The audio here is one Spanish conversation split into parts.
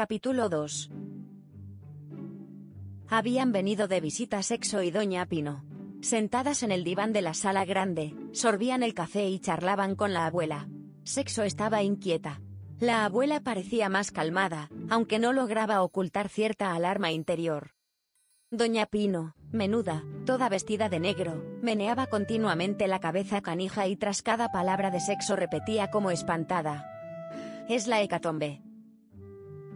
Capítulo 2 Habían venido de visita Sexo y Doña Pino. Sentadas en el diván de la sala grande, sorbían el café y charlaban con la abuela. Sexo estaba inquieta. La abuela parecía más calmada, aunque no lograba ocultar cierta alarma interior. Doña Pino, menuda, toda vestida de negro, meneaba continuamente la cabeza canija y tras cada palabra de sexo repetía como espantada. Es la hecatombe.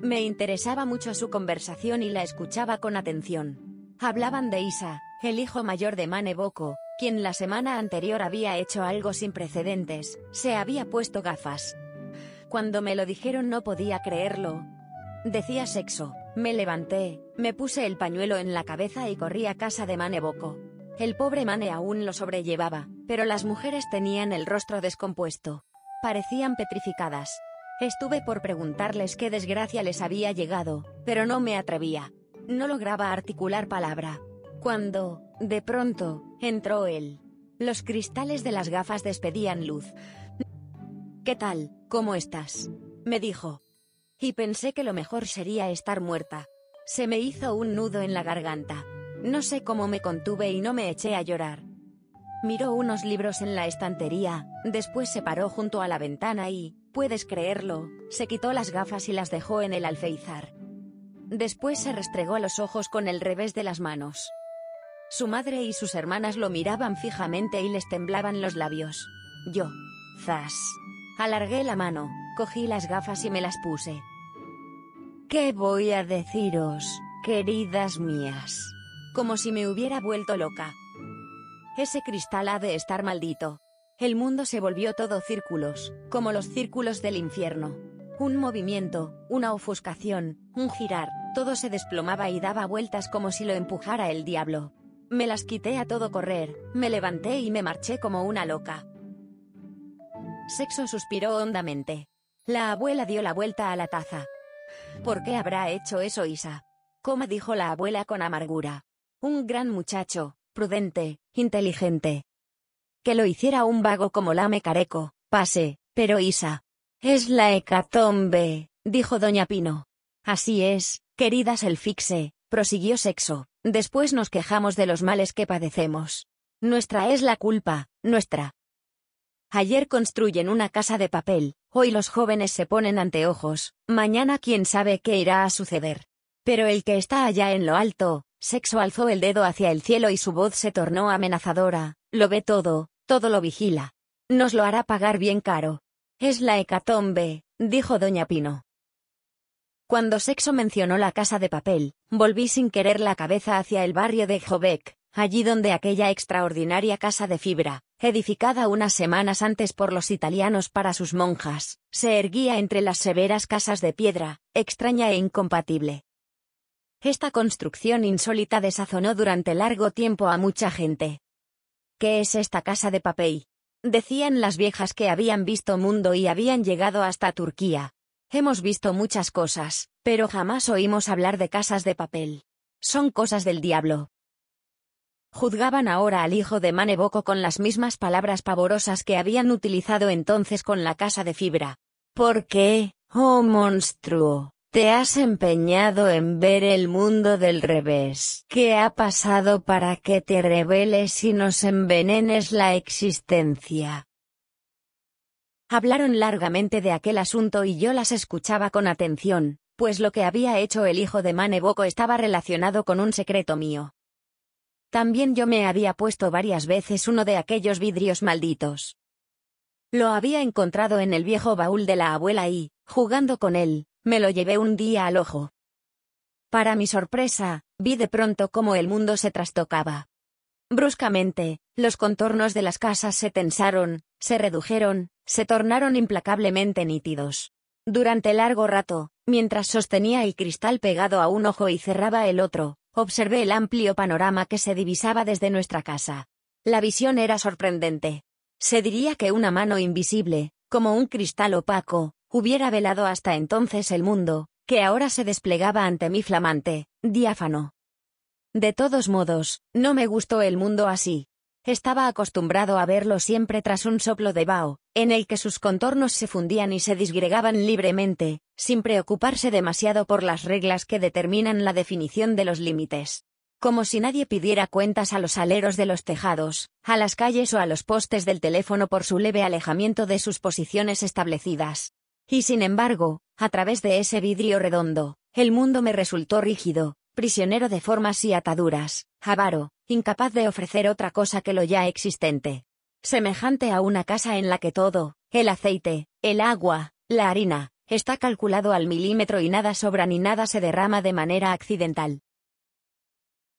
Me interesaba mucho su conversación y la escuchaba con atención. Hablaban de Isa, el hijo mayor de Mane Boko, quien la semana anterior había hecho algo sin precedentes, se había puesto gafas. Cuando me lo dijeron no podía creerlo. Decía sexo, me levanté, me puse el pañuelo en la cabeza y corrí a casa de Mane Boko. El pobre Mane aún lo sobrellevaba, pero las mujeres tenían el rostro descompuesto. Parecían petrificadas. Estuve por preguntarles qué desgracia les había llegado, pero no me atrevía. No lograba articular palabra. Cuando, de pronto, entró él. Los cristales de las gafas despedían luz. ¿Qué tal? ¿Cómo estás? me dijo. Y pensé que lo mejor sería estar muerta. Se me hizo un nudo en la garganta. No sé cómo me contuve y no me eché a llorar. Miró unos libros en la estantería, después se paró junto a la ventana y, puedes creerlo, se quitó las gafas y las dejó en el alféizar. Después se restregó los ojos con el revés de las manos. Su madre y sus hermanas lo miraban fijamente y les temblaban los labios. Yo. Zas. Alargué la mano, cogí las gafas y me las puse. ¿Qué voy a deciros, queridas mías? Como si me hubiera vuelto loca. Ese cristal ha de estar maldito. El mundo se volvió todo círculos, como los círculos del infierno. Un movimiento, una ofuscación, un girar, todo se desplomaba y daba vueltas como si lo empujara el diablo. Me las quité a todo correr, me levanté y me marché como una loca. Sexo suspiró hondamente. La abuela dio la vuelta a la taza. ¿Por qué habrá hecho eso Isa? Como dijo la abuela con amargura. Un gran muchacho, prudente, inteligente. Que lo hiciera un vago como Lame Careco, pase, pero Isa. Es la hecatombe, dijo doña Pino. Así es, queridas el fixe, prosiguió Sexo, después nos quejamos de los males que padecemos. Nuestra es la culpa, nuestra. Ayer construyen una casa de papel, hoy los jóvenes se ponen anteojos, mañana quién sabe qué irá a suceder. Pero el que está allá en lo alto, Sexo alzó el dedo hacia el cielo y su voz se tornó amenazadora, lo ve todo, todo lo vigila. Nos lo hará pagar bien caro. Es la hecatombe, dijo doña Pino. Cuando Sexo mencionó la casa de papel, volví sin querer la cabeza hacia el barrio de Jobec, allí donde aquella extraordinaria casa de fibra, edificada unas semanas antes por los italianos para sus monjas, se erguía entre las severas casas de piedra, extraña e incompatible. Esta construcción insólita desazonó durante largo tiempo a mucha gente. ¿Qué es esta casa de papel? Decían las viejas que habían visto mundo y habían llegado hasta Turquía. Hemos visto muchas cosas, pero jamás oímos hablar de casas de papel. Son cosas del diablo. Juzgaban ahora al hijo de Maneboko con las mismas palabras pavorosas que habían utilizado entonces con la casa de fibra. ¿Por qué, oh monstruo? Te has empeñado en ver el mundo del revés. ¿Qué ha pasado para que te rebeles y nos envenenes la existencia? Hablaron largamente de aquel asunto y yo las escuchaba con atención, pues lo que había hecho el hijo de Maneboko estaba relacionado con un secreto mío. También yo me había puesto varias veces uno de aquellos vidrios malditos. Lo había encontrado en el viejo baúl de la abuela y, jugando con él, me lo llevé un día al ojo. Para mi sorpresa, vi de pronto cómo el mundo se trastocaba. Bruscamente, los contornos de las casas se tensaron, se redujeron, se tornaron implacablemente nítidos. Durante largo rato, mientras sostenía el cristal pegado a un ojo y cerraba el otro, observé el amplio panorama que se divisaba desde nuestra casa. La visión era sorprendente. Se diría que una mano invisible, como un cristal opaco, hubiera velado hasta entonces el mundo, que ahora se desplegaba ante mí flamante, diáfano. De todos modos, no me gustó el mundo así. Estaba acostumbrado a verlo siempre tras un soplo de vaho, en el que sus contornos se fundían y se disgregaban libremente, sin preocuparse demasiado por las reglas que determinan la definición de los límites. Como si nadie pidiera cuentas a los aleros de los tejados, a las calles o a los postes del teléfono por su leve alejamiento de sus posiciones establecidas. Y sin embargo, a través de ese vidrio redondo, el mundo me resultó rígido, prisionero de formas y ataduras, avaro, incapaz de ofrecer otra cosa que lo ya existente. Semejante a una casa en la que todo, el aceite, el agua, la harina, está calculado al milímetro y nada sobra ni nada se derrama de manera accidental.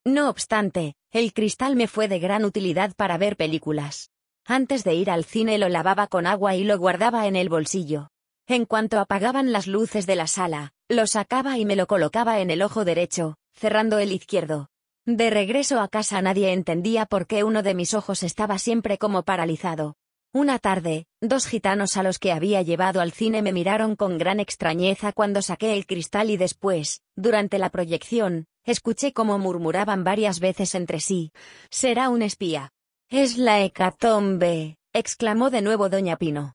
No obstante, el cristal me fue de gran utilidad para ver películas. Antes de ir al cine lo lavaba con agua y lo guardaba en el bolsillo. En cuanto apagaban las luces de la sala, lo sacaba y me lo colocaba en el ojo derecho, cerrando el izquierdo. De regreso a casa nadie entendía por qué uno de mis ojos estaba siempre como paralizado. Una tarde, dos gitanos a los que había llevado al cine me miraron con gran extrañeza cuando saqué el cristal y después, durante la proyección, escuché cómo murmuraban varias veces entre sí. Será un espía. Es la hecatombe, exclamó de nuevo doña Pino.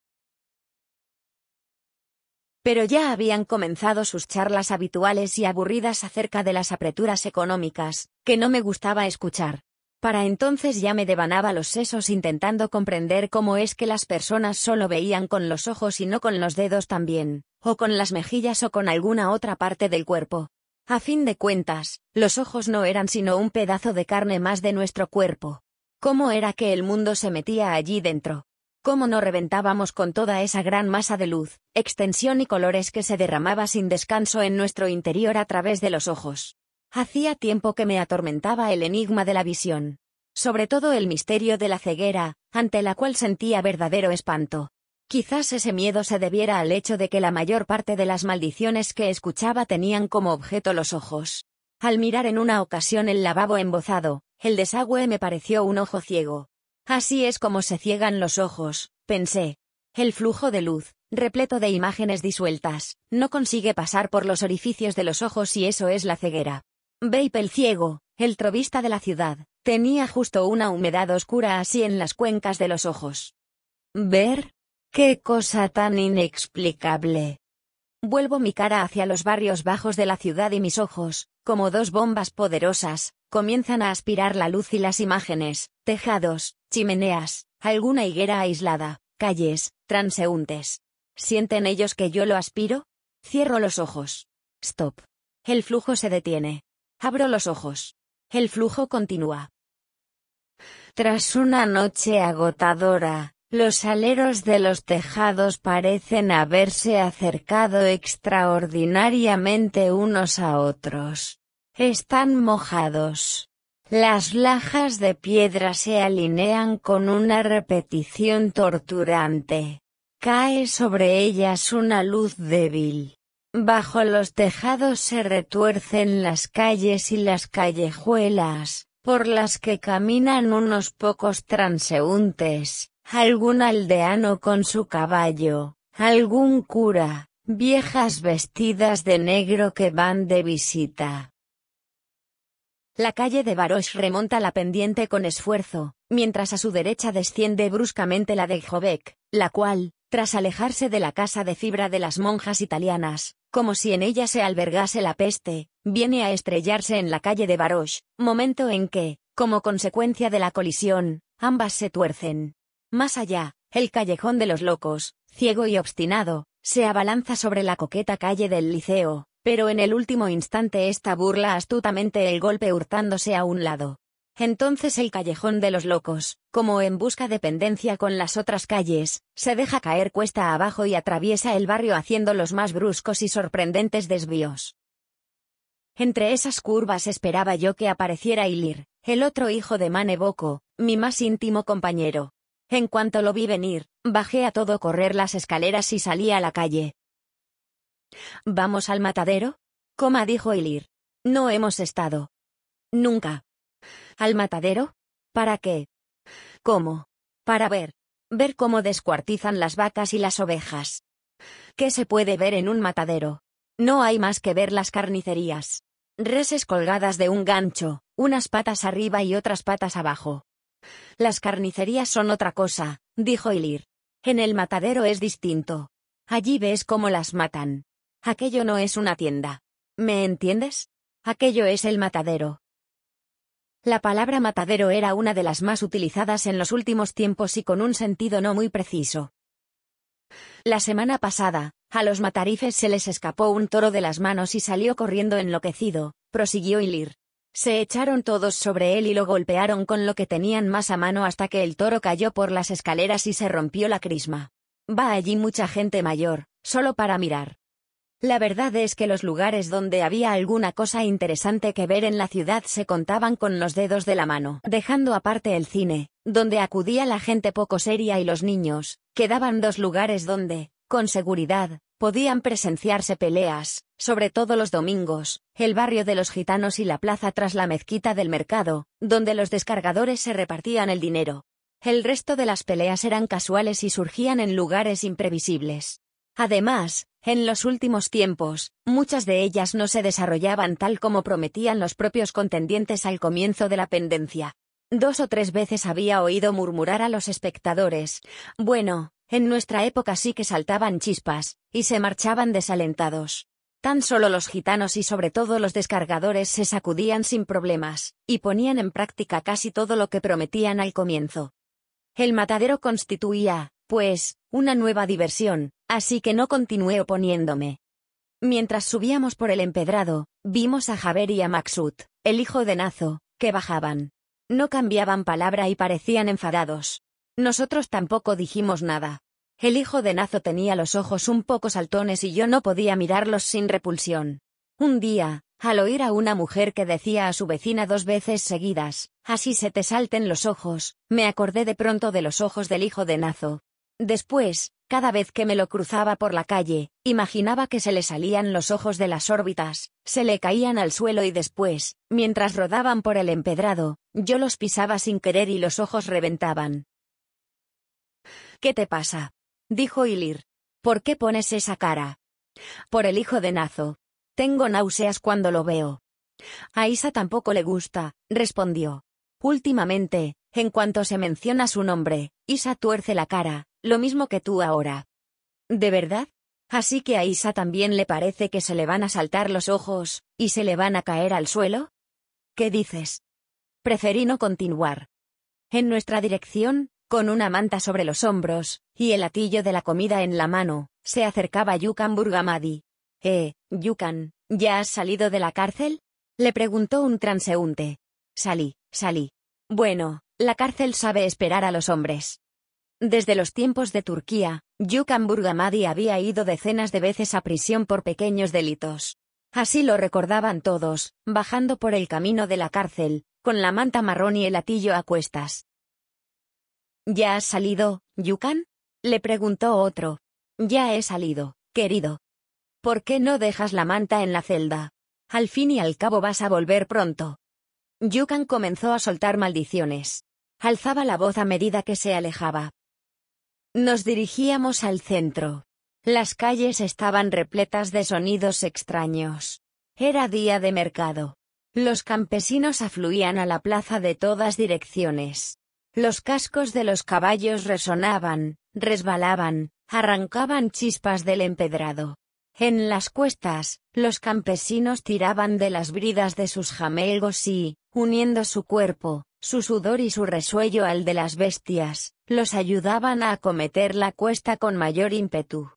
Pero ya habían comenzado sus charlas habituales y aburridas acerca de las apreturas económicas, que no me gustaba escuchar. Para entonces ya me devanaba los sesos intentando comprender cómo es que las personas solo veían con los ojos y no con los dedos también, o con las mejillas o con alguna otra parte del cuerpo. A fin de cuentas, los ojos no eran sino un pedazo de carne más de nuestro cuerpo. ¿Cómo era que el mundo se metía allí dentro? Cómo no reventábamos con toda esa gran masa de luz, extensión y colores que se derramaba sin descanso en nuestro interior a través de los ojos. Hacía tiempo que me atormentaba el enigma de la visión. Sobre todo el misterio de la ceguera, ante la cual sentía verdadero espanto. Quizás ese miedo se debiera al hecho de que la mayor parte de las maldiciones que escuchaba tenían como objeto los ojos. Al mirar en una ocasión el lavabo embozado, el desagüe me pareció un ojo ciego, Así es como se ciegan los ojos, pensé. El flujo de luz, repleto de imágenes disueltas, no consigue pasar por los orificios de los ojos y eso es la ceguera. Vape el ciego, el trovista de la ciudad, tenía justo una humedad oscura así en las cuencas de los ojos. ¿Ver? ¡Qué cosa tan inexplicable! Vuelvo mi cara hacia los barrios bajos de la ciudad y mis ojos, como dos bombas poderosas, comienzan a aspirar la luz y las imágenes, tejados, chimeneas, alguna higuera aislada, calles, transeúntes. ¿Sienten ellos que yo lo aspiro? Cierro los ojos. Stop. El flujo se detiene. Abro los ojos. El flujo continúa. Tras una noche agotadora, los aleros de los tejados parecen haberse acercado extraordinariamente unos a otros. Están mojados. Las lajas de piedra se alinean con una repetición torturante. Cae sobre ellas una luz débil. Bajo los tejados se retuercen las calles y las callejuelas, por las que caminan unos pocos transeúntes, algún aldeano con su caballo, algún cura, viejas vestidas de negro que van de visita. La calle de Baroche remonta la pendiente con esfuerzo, mientras a su derecha desciende bruscamente la de Jobec, la cual, tras alejarse de la casa de fibra de las monjas italianas, como si en ella se albergase la peste, viene a estrellarse en la calle de Baroche, momento en que, como consecuencia de la colisión, ambas se tuercen. Más allá, el callejón de los locos, ciego y obstinado, se abalanza sobre la coqueta calle del Liceo, pero en el último instante esta burla astutamente el golpe hurtándose a un lado. Entonces el callejón de los locos, como en busca de pendencia con las otras calles, se deja caer cuesta abajo y atraviesa el barrio haciendo los más bruscos y sorprendentes desvíos. Entre esas curvas esperaba yo que apareciera Ilir, el otro hijo de Mane mi más íntimo compañero. En cuanto lo vi venir, bajé a todo correr las escaleras y salí a la calle, ¿Vamos al matadero? Dijo Ilir. No hemos estado. Nunca. ¿Al matadero? ¿Para qué? ¿Cómo? Para ver. Ver cómo descuartizan las vacas y las ovejas. ¿Qué se puede ver en un matadero? No hay más que ver las carnicerías. Reses colgadas de un gancho, unas patas arriba y otras patas abajo. Las carnicerías son otra cosa, dijo Ilir. En el matadero es distinto. Allí ves cómo las matan. Aquello no es una tienda. ¿Me entiendes? Aquello es el matadero. La palabra matadero era una de las más utilizadas en los últimos tiempos y con un sentido no muy preciso. La semana pasada, a los matarifes se les escapó un toro de las manos y salió corriendo enloquecido, prosiguió Ilir. Se echaron todos sobre él y lo golpearon con lo que tenían más a mano hasta que el toro cayó por las escaleras y se rompió la crisma. Va allí mucha gente mayor, solo para mirar. La verdad es que los lugares donde había alguna cosa interesante que ver en la ciudad se contaban con los dedos de la mano. Dejando aparte el cine, donde acudía la gente poco seria y los niños, quedaban dos lugares donde, con seguridad, podían presenciarse peleas, sobre todo los domingos, el barrio de los gitanos y la plaza tras la mezquita del mercado, donde los descargadores se repartían el dinero. El resto de las peleas eran casuales y surgían en lugares imprevisibles. Además, en los últimos tiempos, muchas de ellas no se desarrollaban tal como prometían los propios contendientes al comienzo de la pendencia. Dos o tres veces había oído murmurar a los espectadores, bueno, en nuestra época sí que saltaban chispas, y se marchaban desalentados. Tan solo los gitanos y sobre todo los descargadores se sacudían sin problemas, y ponían en práctica casi todo lo que prometían al comienzo. El matadero constituía, pues, una nueva diversión, así que no continué oponiéndome. Mientras subíamos por el empedrado, vimos a Javer y a Maxut, el hijo de Nazo, que bajaban. No cambiaban palabra y parecían enfadados. Nosotros tampoco dijimos nada. El hijo de Nazo tenía los ojos un poco saltones y yo no podía mirarlos sin repulsión. Un día, al oír a una mujer que decía a su vecina dos veces seguidas, así se te salten los ojos, me acordé de pronto de los ojos del hijo de Nazo, Después, cada vez que me lo cruzaba por la calle, imaginaba que se le salían los ojos de las órbitas, se le caían al suelo y después, mientras rodaban por el empedrado, yo los pisaba sin querer y los ojos reventaban. ¿Qué te pasa? dijo Ilir. ¿Por qué pones esa cara? Por el hijo de Nazo. Tengo náuseas cuando lo veo. A Isa tampoco le gusta, respondió. Últimamente, en cuanto se menciona su nombre, Isa tuerce la cara, lo mismo que tú ahora. ¿De verdad? Así que a Isa también le parece que se le van a saltar los ojos, y se le van a caer al suelo? ¿Qué dices? Preferí no continuar. En nuestra dirección, con una manta sobre los hombros, y el atillo de la comida en la mano, se acercaba Yukan Burgamadi. Eh, Yukan, ¿ya has salido de la cárcel? Le preguntó un transeúnte. Salí, salí. Bueno, la cárcel sabe esperar a los hombres. Desde los tiempos de Turquía, Yukan Burgamadi había ido decenas de veces a prisión por pequeños delitos. Así lo recordaban todos, bajando por el camino de la cárcel, con la manta marrón y el atillo a cuestas. ¿Ya has salido, Yukan? le preguntó otro. Ya he salido, querido. ¿Por qué no dejas la manta en la celda? Al fin y al cabo vas a volver pronto. Yukan comenzó a soltar maldiciones. Alzaba la voz a medida que se alejaba. Nos dirigíamos al centro. Las calles estaban repletas de sonidos extraños. Era día de mercado. Los campesinos afluían a la plaza de todas direcciones. Los cascos de los caballos resonaban, resbalaban, arrancaban chispas del empedrado. En las cuestas, los campesinos tiraban de las bridas de sus jamelgos y, uniendo su cuerpo, su sudor y su resuello al de las bestias, los ayudaban a acometer la cuesta con mayor ímpetu.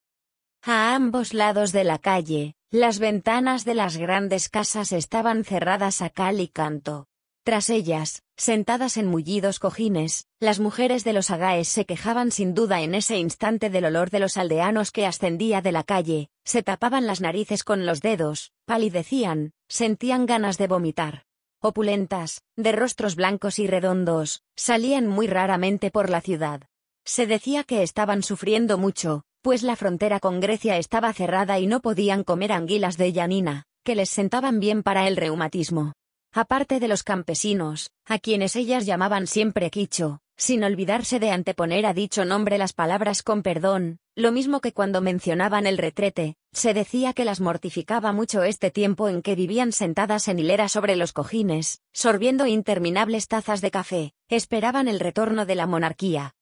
A ambos lados de la calle, las ventanas de las grandes casas estaban cerradas a cal y canto. Tras ellas, sentadas en mullidos cojines, las mujeres de los agaes se quejaban sin duda en ese instante del olor de los aldeanos que ascendía de la calle, se tapaban las narices con los dedos, palidecían, sentían ganas de vomitar opulentas, de rostros blancos y redondos, salían muy raramente por la ciudad. Se decía que estaban sufriendo mucho, pues la frontera con Grecia estaba cerrada y no podían comer anguilas de llanina, que les sentaban bien para el reumatismo. Aparte de los campesinos, a quienes ellas llamaban siempre quicho, sin olvidarse de anteponer a dicho nombre las palabras con perdón, lo mismo que cuando mencionaban el retrete, se decía que las mortificaba mucho este tiempo en que vivían sentadas en hilera sobre los cojines, sorbiendo interminables tazas de café, esperaban el retorno de la monarquía.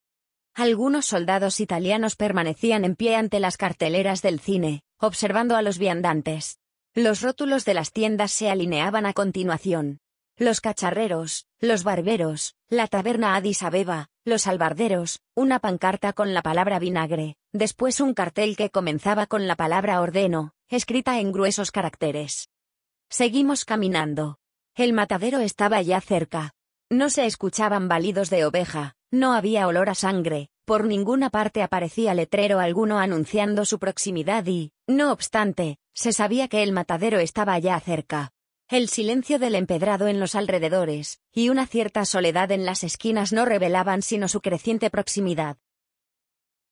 Algunos soldados italianos permanecían en pie ante las carteleras del cine, observando a los viandantes. Los rótulos de las tiendas se alineaban a continuación. Los cacharreros, los barberos, la taberna Addis Abeba, los albarderos, una pancarta con la palabra vinagre, después un cartel que comenzaba con la palabra ordeno, escrita en gruesos caracteres. Seguimos caminando. El matadero estaba ya cerca. No se escuchaban balidos de oveja, no había olor a sangre, por ninguna parte aparecía letrero alguno anunciando su proximidad y, no obstante, se sabía que el matadero estaba ya cerca. El silencio del empedrado en los alrededores, y una cierta soledad en las esquinas no revelaban sino su creciente proximidad.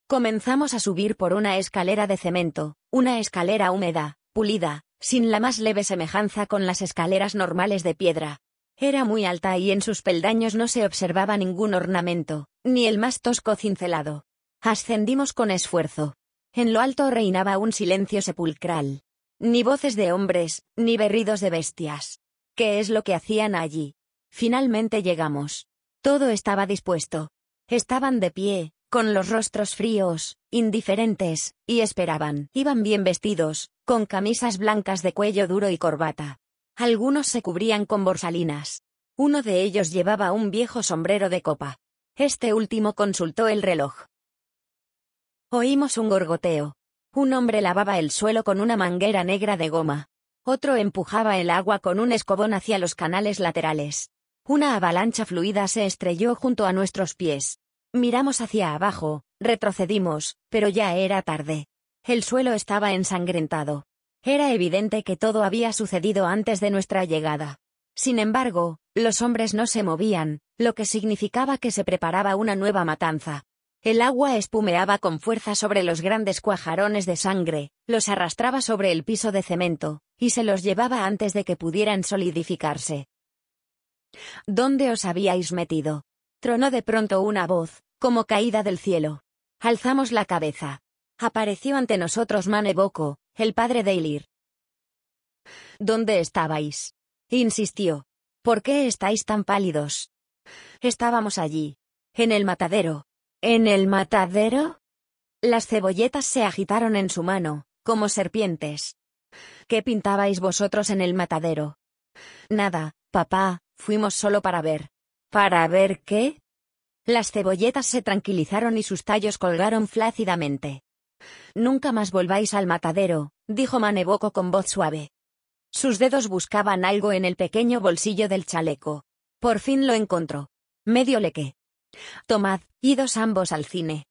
Comenzamos a subir por una escalera de cemento, una escalera húmeda, pulida, sin la más leve semejanza con las escaleras normales de piedra. Era muy alta y en sus peldaños no se observaba ningún ornamento, ni el más tosco cincelado. Ascendimos con esfuerzo. En lo alto reinaba un silencio sepulcral. Ni voces de hombres, ni berridos de bestias. ¿Qué es lo que hacían allí? Finalmente llegamos. Todo estaba dispuesto. Estaban de pie, con los rostros fríos, indiferentes, y esperaban. Iban bien vestidos, con camisas blancas de cuello duro y corbata. Algunos se cubrían con borsalinas. Uno de ellos llevaba un viejo sombrero de copa. Este último consultó el reloj. Oímos un gorgoteo. Un hombre lavaba el suelo con una manguera negra de goma. Otro empujaba el agua con un escobón hacia los canales laterales. Una avalancha fluida se estrelló junto a nuestros pies. Miramos hacia abajo, retrocedimos, pero ya era tarde. El suelo estaba ensangrentado. Era evidente que todo había sucedido antes de nuestra llegada. Sin embargo, los hombres no se movían, lo que significaba que se preparaba una nueva matanza. El agua espumeaba con fuerza sobre los grandes cuajarones de sangre, los arrastraba sobre el piso de cemento, y se los llevaba antes de que pudieran solidificarse. ¿Dónde os habíais metido? Tronó de pronto una voz, como caída del cielo. Alzamos la cabeza. Apareció ante nosotros Maneboco, el padre de Ilir. ¿Dónde estabais? insistió. ¿Por qué estáis tan pálidos? Estábamos allí. En el matadero. ¿En el matadero? Las cebolletas se agitaron en su mano, como serpientes. ¿Qué pintabais vosotros en el matadero? Nada, papá, fuimos solo para ver. ¿Para ver qué? Las cebolletas se tranquilizaron y sus tallos colgaron flácidamente. Nunca más volváis al matadero, dijo Maneboco con voz suave. Sus dedos buscaban algo en el pequeño bolsillo del chaleco. Por fin lo encontró. Medio leque. Tomad, idos ambos al cine.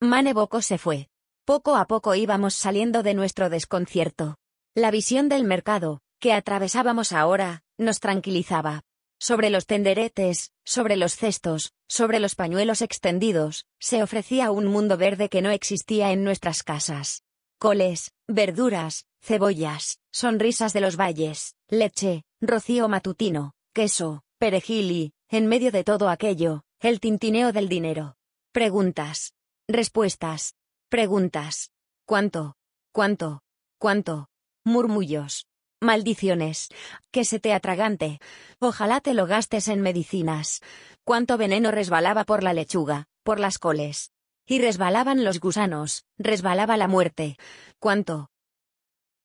Maneboco se fue. Poco a poco íbamos saliendo de nuestro desconcierto. La visión del mercado, que atravesábamos ahora, nos tranquilizaba. Sobre los tenderetes, sobre los cestos, sobre los pañuelos extendidos, se ofrecía un mundo verde que no existía en nuestras casas. Coles, verduras, cebollas, sonrisas de los valles, leche, rocío matutino, queso, perejil y, en medio de todo aquello, el tintineo del dinero. Preguntas. Respuestas. Preguntas. ¿Cuánto? ¿Cuánto? ¿Cuánto? Murmullos. Maldiciones. Que se te atragante. Ojalá te lo gastes en medicinas. Cuánto veneno resbalaba por la lechuga, por las coles. Y resbalaban los gusanos, resbalaba la muerte. Cuánto.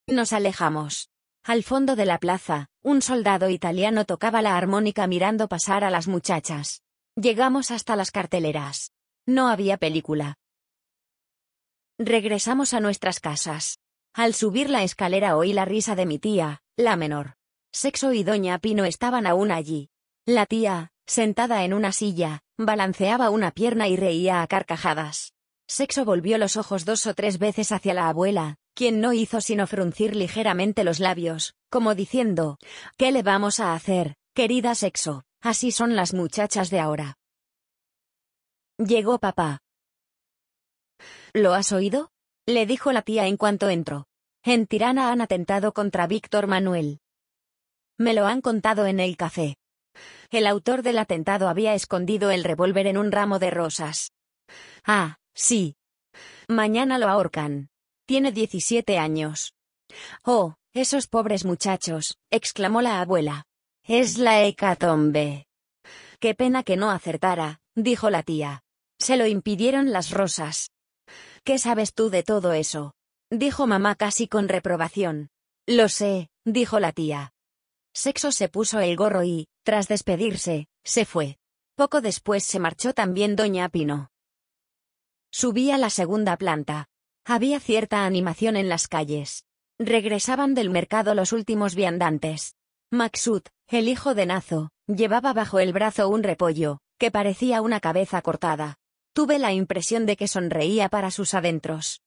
Nos alejamos. Al fondo de la plaza, un soldado italiano tocaba la armónica mirando pasar a las muchachas. Llegamos hasta las carteleras. No había película. Regresamos a nuestras casas. Al subir la escalera oí la risa de mi tía, la menor. Sexo y Doña Pino estaban aún allí. La tía, sentada en una silla, balanceaba una pierna y reía a carcajadas. Sexo volvió los ojos dos o tres veces hacia la abuela, quien no hizo sino fruncir ligeramente los labios, como diciendo, ¿qué le vamos a hacer, querida Sexo? Así son las muchachas de ahora. Llegó papá. ¿Lo has oído? le dijo la tía en cuanto entró. En Tirana han atentado contra Víctor Manuel. Me lo han contado en el café. El autor del atentado había escondido el revólver en un ramo de rosas. Ah, sí. Mañana lo ahorcan. Tiene 17 años. Oh, esos pobres muchachos, exclamó la abuela. Es la hecatombe. Qué pena que no acertara, dijo la tía. Se lo impidieron las rosas. ¿Qué sabes tú de todo eso? dijo mamá casi con reprobación. Lo sé, dijo la tía. Sexo se puso el gorro y, tras despedirse, se fue. Poco después se marchó también doña Pino. Subí a la segunda planta. Había cierta animación en las calles. Regresaban del mercado los últimos viandantes. Maxud, el hijo de Nazo, llevaba bajo el brazo un repollo, que parecía una cabeza cortada. Tuve la impresión de que sonreía para sus adentros.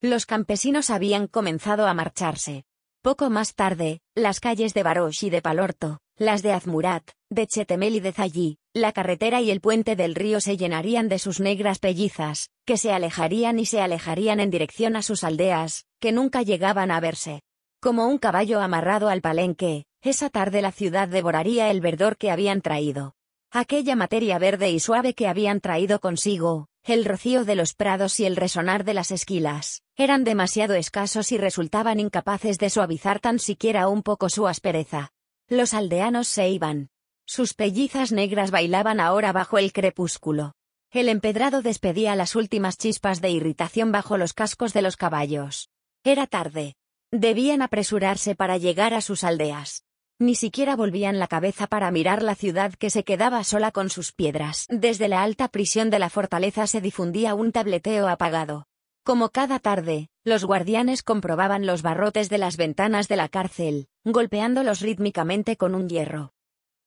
Los campesinos habían comenzado a marcharse. Poco más tarde, las calles de Barosh y de Palorto, las de Azmurat, de Chetemel y de Zallí, la carretera y el puente del río se llenarían de sus negras pellizas, que se alejarían y se alejarían en dirección a sus aldeas, que nunca llegaban a verse. Como un caballo amarrado al palenque, esa tarde la ciudad devoraría el verdor que habían traído. Aquella materia verde y suave que habían traído consigo, el rocío de los prados y el resonar de las esquilas, eran demasiado escasos y resultaban incapaces de suavizar tan siquiera un poco su aspereza. Los aldeanos se iban. Sus pellizas negras bailaban ahora bajo el crepúsculo. El empedrado despedía las últimas chispas de irritación bajo los cascos de los caballos. Era tarde. Debían apresurarse para llegar a sus aldeas. Ni siquiera volvían la cabeza para mirar la ciudad que se quedaba sola con sus piedras. Desde la alta prisión de la fortaleza se difundía un tableteo apagado. Como cada tarde, los guardianes comprobaban los barrotes de las ventanas de la cárcel, golpeándolos rítmicamente con un hierro.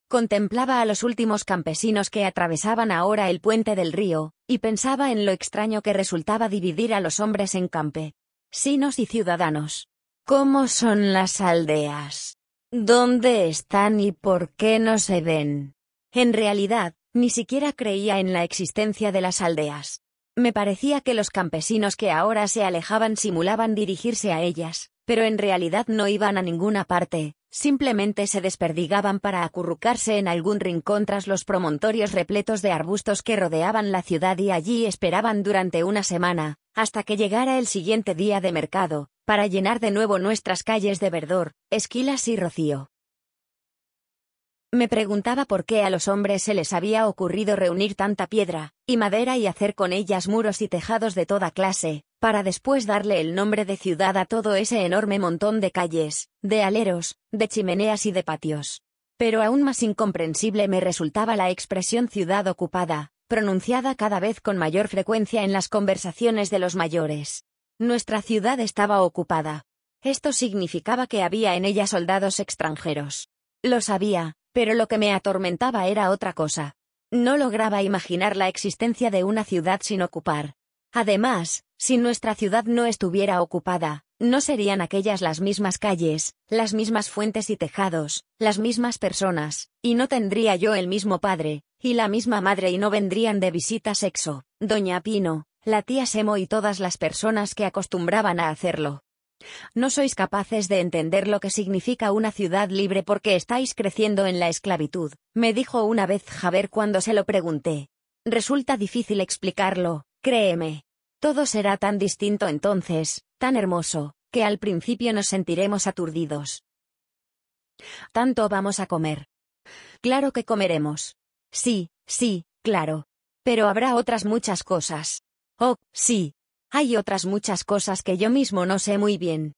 Contemplaba a los últimos campesinos que atravesaban ahora el puente del río, y pensaba en lo extraño que resultaba dividir a los hombres en campe. Sinos y ciudadanos. ¿Cómo son las aldeas? ¿Dónde están y por qué no se ven? En realidad, ni siquiera creía en la existencia de las aldeas. Me parecía que los campesinos que ahora se alejaban simulaban dirigirse a ellas, pero en realidad no iban a ninguna parte, simplemente se desperdigaban para acurrucarse en algún rincón tras los promontorios repletos de arbustos que rodeaban la ciudad y allí esperaban durante una semana, hasta que llegara el siguiente día de mercado, para llenar de nuevo nuestras calles de verdor, esquilas y rocío. Me preguntaba por qué a los hombres se les había ocurrido reunir tanta piedra, y madera y hacer con ellas muros y tejados de toda clase, para después darle el nombre de ciudad a todo ese enorme montón de calles, de aleros, de chimeneas y de patios. Pero aún más incomprensible me resultaba la expresión ciudad ocupada, pronunciada cada vez con mayor frecuencia en las conversaciones de los mayores. Nuestra ciudad estaba ocupada. Esto significaba que había en ella soldados extranjeros. Lo sabía, pero lo que me atormentaba era otra cosa. No lograba imaginar la existencia de una ciudad sin ocupar. Además, si nuestra ciudad no estuviera ocupada, no serían aquellas las mismas calles, las mismas fuentes y tejados, las mismas personas, y no tendría yo el mismo padre, y la misma madre y no vendrían de visita sexo, doña Pino, la tía Semo y todas las personas que acostumbraban a hacerlo. No sois capaces de entender lo que significa una ciudad libre porque estáis creciendo en la esclavitud, me dijo una vez Javer cuando se lo pregunté. Resulta difícil explicarlo, créeme. Todo será tan distinto entonces, tan hermoso, que al principio nos sentiremos aturdidos. Tanto vamos a comer. Claro que comeremos. Sí, sí, claro. Pero habrá otras muchas cosas. Oh, sí. Hay otras muchas cosas que yo mismo no sé muy bien.